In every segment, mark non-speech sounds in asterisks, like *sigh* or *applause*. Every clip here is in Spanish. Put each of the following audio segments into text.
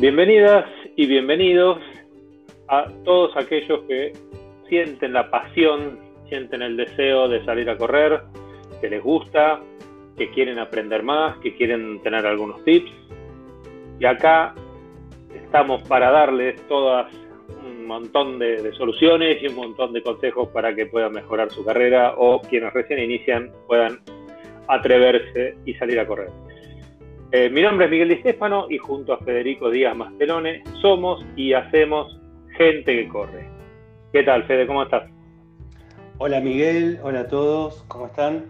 Bienvenidas y bienvenidos a todos aquellos que sienten la pasión, sienten el deseo de salir a correr, que les gusta, que quieren aprender más, que quieren tener algunos tips. Y acá estamos para darles todas un montón de, soluciones y un montón de consejos para que puedan mejorar su carrera o quienes recién inician puedan atreverse y salir a correr. Eh, mi nombre es Miguel Di Stefano y junto a Federico Díaz Mastelone somos y hacemos Gente que Corre. ¿Qué tal, Fede? ¿Cómo estás? Hola, Miguel. Hola a todos. ¿Cómo están?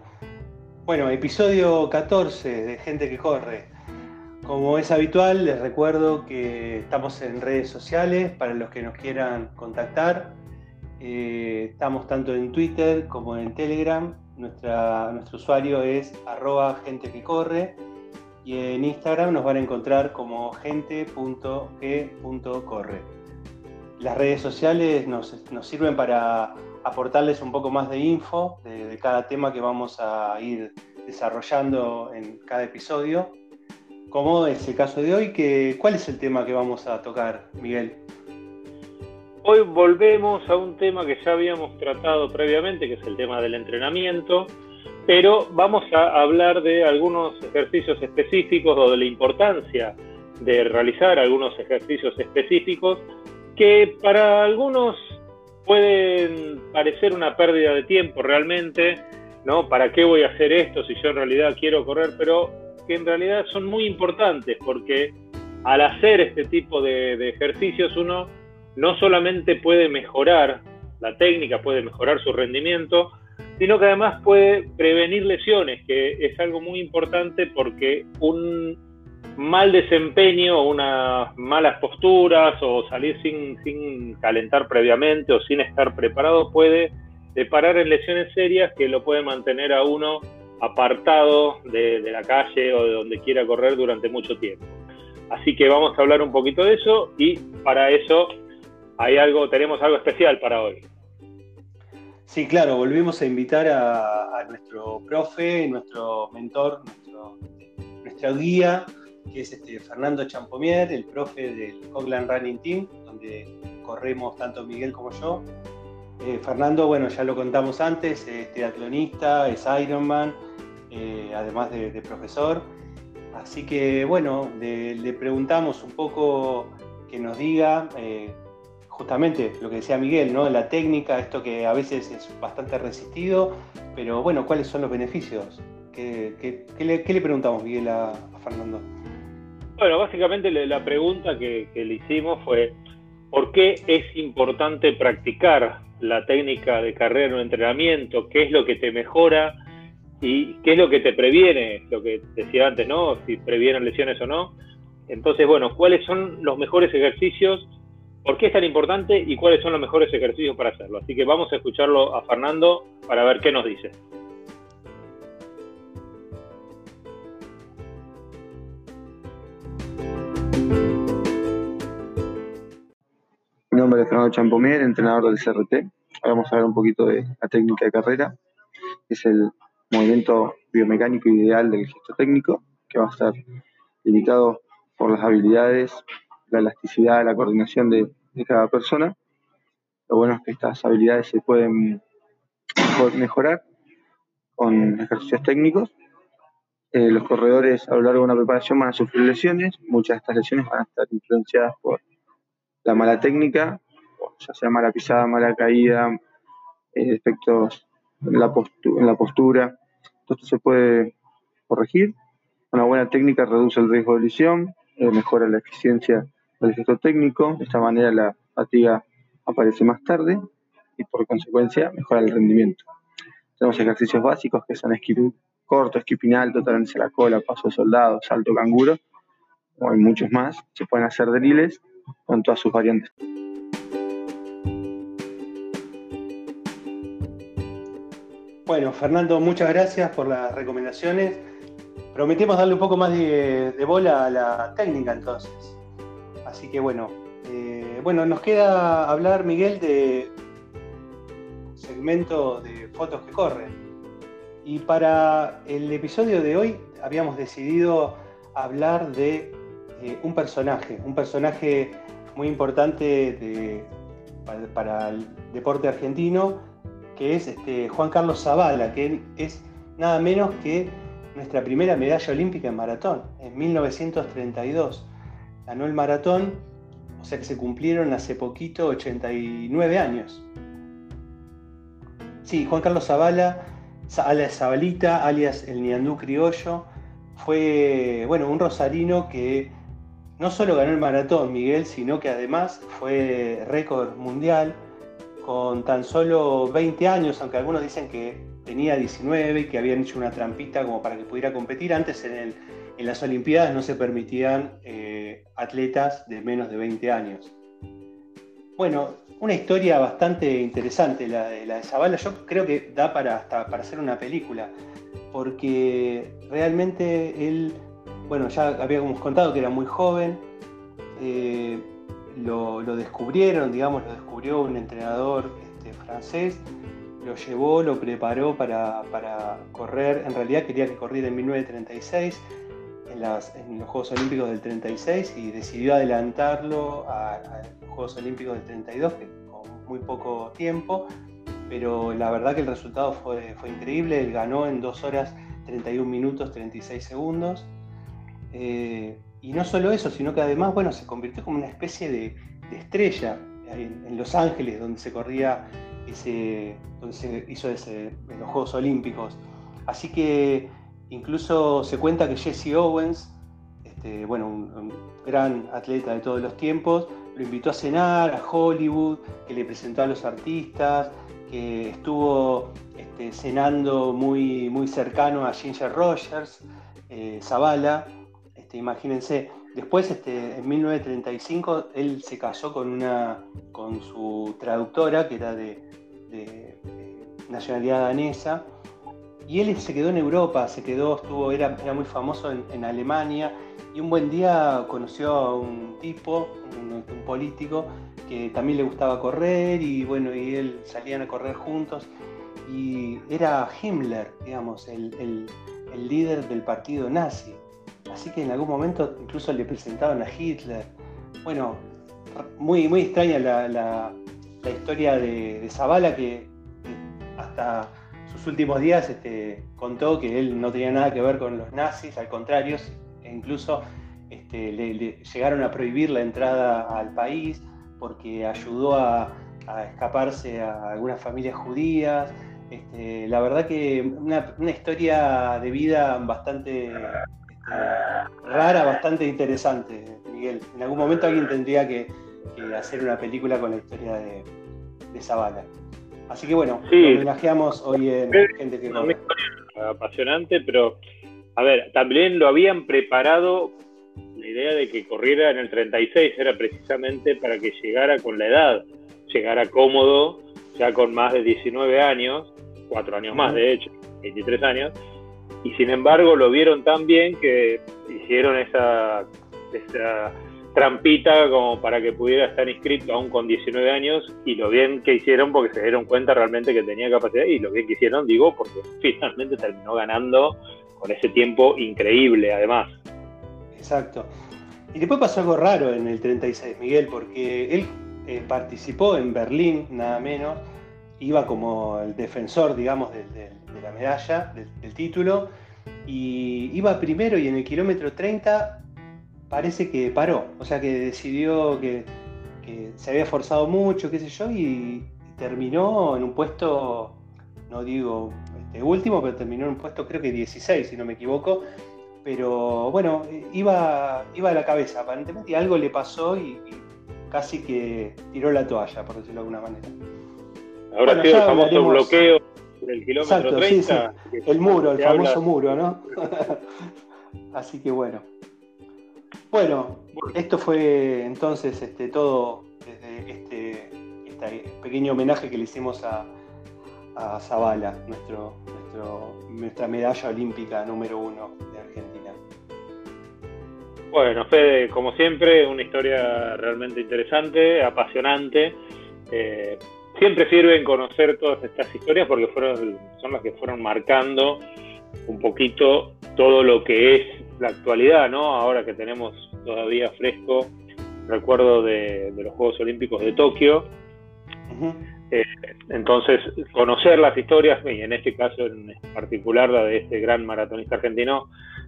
Bueno, episodio 14 de Gente que Corre. Como es habitual, les recuerdo que estamos en redes sociales para los que nos quieran contactar. Eh, estamos tanto en Twitter como en Telegram. Nuestro usuario es arroba gente que corre y en Instagram nos van a encontrar como gente.que.corre. Las redes sociales nos, sirven para aportarles un poco más de info de, cada tema que vamos a ir desarrollando en cada episodio, como es el caso de hoy, que, ¿cuál es el tema que vamos a tocar, Miguel? Hoy volvemos a un tema que ya habíamos tratado previamente, que es el tema del entrenamiento, pero vamos a hablar de algunos ejercicios específicos o de la importancia de realizar algunos ejercicios específicos que para algunos pueden parecer una pérdida de tiempo realmente, ¿no? ¿Para qué voy a hacer esto si yo en realidad quiero correr? Pero que en realidad son muy importantes porque al hacer este tipo de, ejercicios uno no solamente puede mejorar la técnica, puede mejorar su rendimiento, sino que además puede prevenir lesiones, que es algo muy importante porque un mal desempeño, unas malas posturas o salir sin, sin calentar previamente o sin estar preparado puede deparar en lesiones serias que lo pueden mantener a uno apartado de, de la calle o de donde quiera correr durante mucho tiempo. Así que vamos a hablar un poquito de eso y para eso hay algo, tenemos algo especial para hoy. Sí, claro, volvemos a invitar a, nuestro profe, nuestro mentor, nuestro, nuestra guía, que es este Fernando Champomier, el profe del Coglan Running Team, donde corremos tanto Miguel como yo. Eh, Fernando, bueno, ya lo contamos antes, es triatlonista, es Ironman, eh, además de, profesor. Así que, bueno, le preguntamos un poco que nos diga eh, justamente lo que decía Miguel, ¿no? La técnica, esto que a veces es bastante resistido, pero bueno, ¿cuáles son los beneficios? ¿Qué, le, preguntamos, Miguel, a, Fernando? Bueno, básicamente la pregunta que, le hicimos fue, ¿por qué es importante practicar la técnica de carrera o entrenamiento? ¿Qué es lo que te mejora? ¿Y qué es lo que te previene? Lo que decía antes, ¿no? Si previenen lesiones o no. Entonces, bueno, ¿cuáles son los mejores ejercicios por qué es tan importante y cuáles son los mejores ejercicios para hacerlo. Así que vamos a escucharlo a Fernando para ver qué nos dice. Mi nombre es Fernando Champomier, entrenador del CRT. vamos a ver un poquito de la técnica de carrera. Es el movimiento biomecánico ideal del gesto técnico, que va a estar limitado por las habilidades la elasticidad, la coordinación de, cada persona. Lo bueno es que estas habilidades se pueden mejorar con ejercicios técnicos. Eh, los corredores a lo largo de una preparación van a sufrir lesiones. Muchas de estas lesiones van a estar influenciadas por la mala técnica, ya sea mala pisada, mala caída, eh, efectos en la, postura. Todo esto se puede corregir. Una buena técnica reduce el riesgo de lesión, eh, mejora la eficiencia el gesto técnico, de esta manera la fatiga aparece más tarde y por consecuencia mejora el rendimiento. Tenemos ejercicios básicos que son esquí corto, skipping alto, a la cola, paso de soldado, salto canguro, hay muchos más. Se pueden hacer drills con todas sus variantes. Bueno, Fernando, muchas gracias por las recomendaciones. Prometemos darle un poco más de bola a la técnica entonces. Así que bueno, eh, bueno, nos queda hablar, Miguel, de segmento de fotos que corren. Y para el episodio de hoy habíamos decidido hablar de eh, un personaje, un personaje muy importante para, el deporte argentino, que es este, Juan Carlos Zavala, que es nada menos que nuestra primera medalla olímpica en maratón, en 1932. Ganó el maratón, o sea que se cumplieron hace poquito 89 años. Sí, Juan Carlos Zavala, alias Zabalita, alias el Niandú Criollo, fue bueno, un rosarino que no solo ganó el maratón, Miguel, sino que además fue récord mundial con tan solo 20 años, aunque algunos dicen que tenía 19 y que habían hecho una trampita como para que pudiera competir. Antes en, las Olimpiadas no se permitían eh, atletas de menos de 20 años. Bueno, una historia bastante interesante la de, la de. Yo creo que da para, hasta para hacer una película, porque realmente él bueno, ya habíamos contado que era muy joven, eh, lo, descubrieron, digamos, lo descubrió un entrenador este, francés, lo llevó, lo preparó para, correr, en realidad quería que corriera en 1936, en, los Juegos Olímpicos del 36, y decidió adelantarlo a, los Juegos Olímpicos del 32, con muy poco tiempo, pero la verdad que el resultado fue, fue increíble, él ganó en 2 horas 31 minutos 36 segundos, eh, y no solo eso, sino que además, bueno, se convirtió como una especie de, estrella en, Los Ángeles, donde se corría ese, donde se hizo ese, en los Juegos Olímpicos. Así que incluso se cuenta que Jesse Owens, este, bueno, un, gran atleta de todos los tiempos, lo invitó a cenar a Hollywood, que le presentó a los artistas, que estuvo este, cenando muy, muy cercano a Ginger Rogers, eh, Zavala, este, imagínense, después en 1935 él se casó con, una, con su traductora, que era de, nacionalidad danesa, y él se quedó en Europa, se quedó, estuvo, era, muy famoso en, Alemania, y un buen día conoció a un tipo, un, político, que también le gustaba correr, y bueno, y él salían a correr juntos, y era Himmler, digamos, el líder del partido nazi. Así que en algún momento incluso le presentaron a Hitler. Bueno, muy, muy extraña la, historia de, Zavala que hasta sus últimos días este, contó que él no tenía nada que ver con los nazis, al contrario, e incluso este, le, llegaron a prohibir la entrada al país porque ayudó a, escaparse a algunas familias judías. Este, la verdad que una, historia de vida bastante rara, bastante interesante, Miguel. En algún momento alguien tendría que, hacer una película con la historia de, de Zavala. Así que bueno, sí. homenajeamos hoy en Gente que Una apasionante, pero a ver, también lo habían preparado la idea de que corriera en el 36 era precisamente para que llegara con la edad, llegara cómodo, ya con más de 19 años, cuatro años más de hecho, 23 años, y sin embargo lo vieron tan bien que hicieron esa, esa trampita como para que pudiera estar inscrito aún con 19 años y lo bien que hicieron porque se dieron cuenta realmente que tenía capacidad y lo bien que hicieron digo porque *laughs* finalmente terminó ganando con ese tiempo increíble además. Exacto. Y después pasó algo raro en el 36, Miguel, porque él eh, participó en Berlín, nada menos, iba como el defensor, digamos, del de la medalla, del, título, y iba primero y en el kilómetro 30 parece que paró, o sea que decidió que, se había forzado mucho, qué sé yo, y, terminó en un puesto, no digo este, último, pero terminó en un puesto creo que 16, si no me equivoco, pero bueno, iba, iba a la cabeza aparentemente y algo le pasó y, casi que tiró la toalla, por decirlo de alguna manera. Ahora bueno, el famoso bloqueo el kilómetro 30. El muro, el famoso muro, ¿no? *laughs* Así que bueno. Bueno, esto fue entonces este, todo desde este, este, pequeño homenaje que le hicimos a, a Zavala, nuestro, nuestra medalla olímpica número uno de Argentina. Bueno, Fede, como siempre, una historia realmente interesante, apasionante. Eh, siempre sirven conocer todas estas historias porque fueron, son las que fueron marcando un poquito todo lo que es la actualidad, ¿no? Ahora que tenemos todavía fresco recuerdo de, los Juegos Olímpicos de Tokio. Eh, entonces, conocer las historias, y en este caso en particular la de este gran maratonista argentino,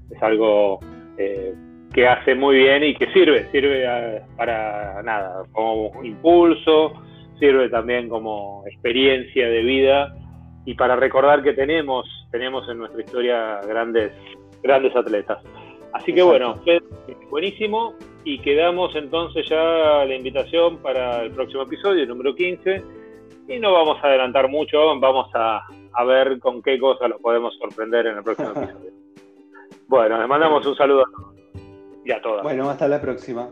es algo eh, que hace muy bien y que sirve, sirve para nada, como impulso, sirve también como experiencia de vida y para recordar que tenemos, tenemos en nuestra historia grandes, grandes atletas. Así que bueno, buenísimo y quedamos entonces ya la invitación para el próximo episodio, número 15, y no vamos a adelantar mucho, vamos a, a ver con qué cosas los podemos sorprender en el próximo *laughs* episodio. Bueno, les mandamos un saludo a todos y a todas. Bueno, hasta la próxima.